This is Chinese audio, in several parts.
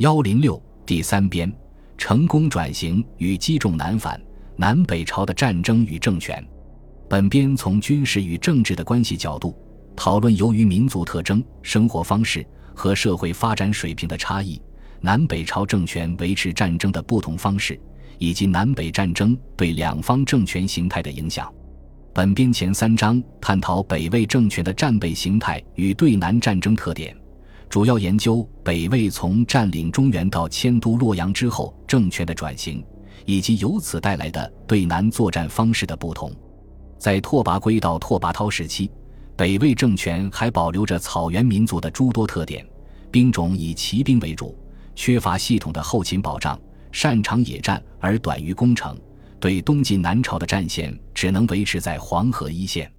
幺零六第三编：成功转型与击中南返，南北朝的战争与政权。本编从军事与政治的关系角度讨论，由于民族特征、生活方式和社会发展水平的差异，南北朝政权维持战争的不同方式，以及南北战争对两方政权形态的影响。本编前三章探讨北魏政权的战备形态与对南战争特点，主要研究北魏从占领中原到迁都洛阳之后政权的转型，以及由此带来的对南作战方式的不同。在拓跋圭到拓跋焘时期，北魏政权还保留着草原民族的诸多特点，兵种以骑兵为主，缺乏系统的后勤保障，擅长野战而短于攻城，对东晋南朝的战线只能维持在黄河一线。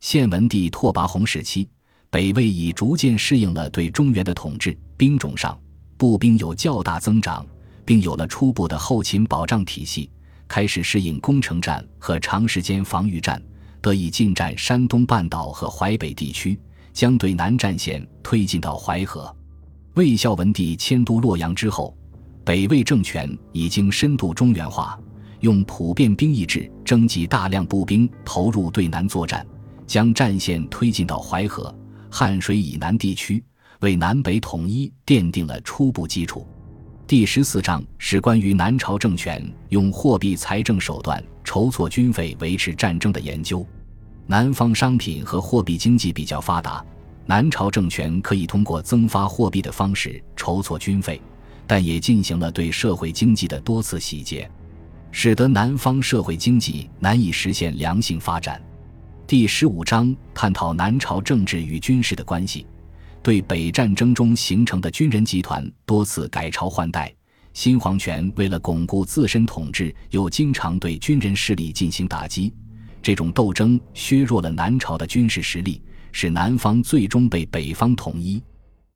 献文帝拓跋宏时期，北魏已逐渐适应了对中原的统治，兵种上步兵有较大增长，并有了初步的后勤保障体系。开始适应攻城战和长时间防御战，得以进占山东半岛和淮北地区，将对南战线推进到淮河。魏孝文帝迁都洛阳之后，北魏政权已经深度中原化，用普遍兵役制征集大量步兵投入对南作战，将战线推进到淮河、汉水以南地区，为南北统一奠定了初步基础。第十四章是关于南朝政权用货币财政手段筹措军费维持战争的研究。南方商品和货币经济比较发达，南朝政权可以通过增发货币的方式筹措军费，但也进行了对社会经济的多次洗劫，使得南方社会经济难以实现良性发展。第十五章探讨南朝政治与军事的关系。对北战争中形成的军人集团多次改朝换代，新皇权为了巩固自身统治，又经常对军人势力进行打击。这种斗争削弱了南朝的军事实力，使南方最终被北方统一。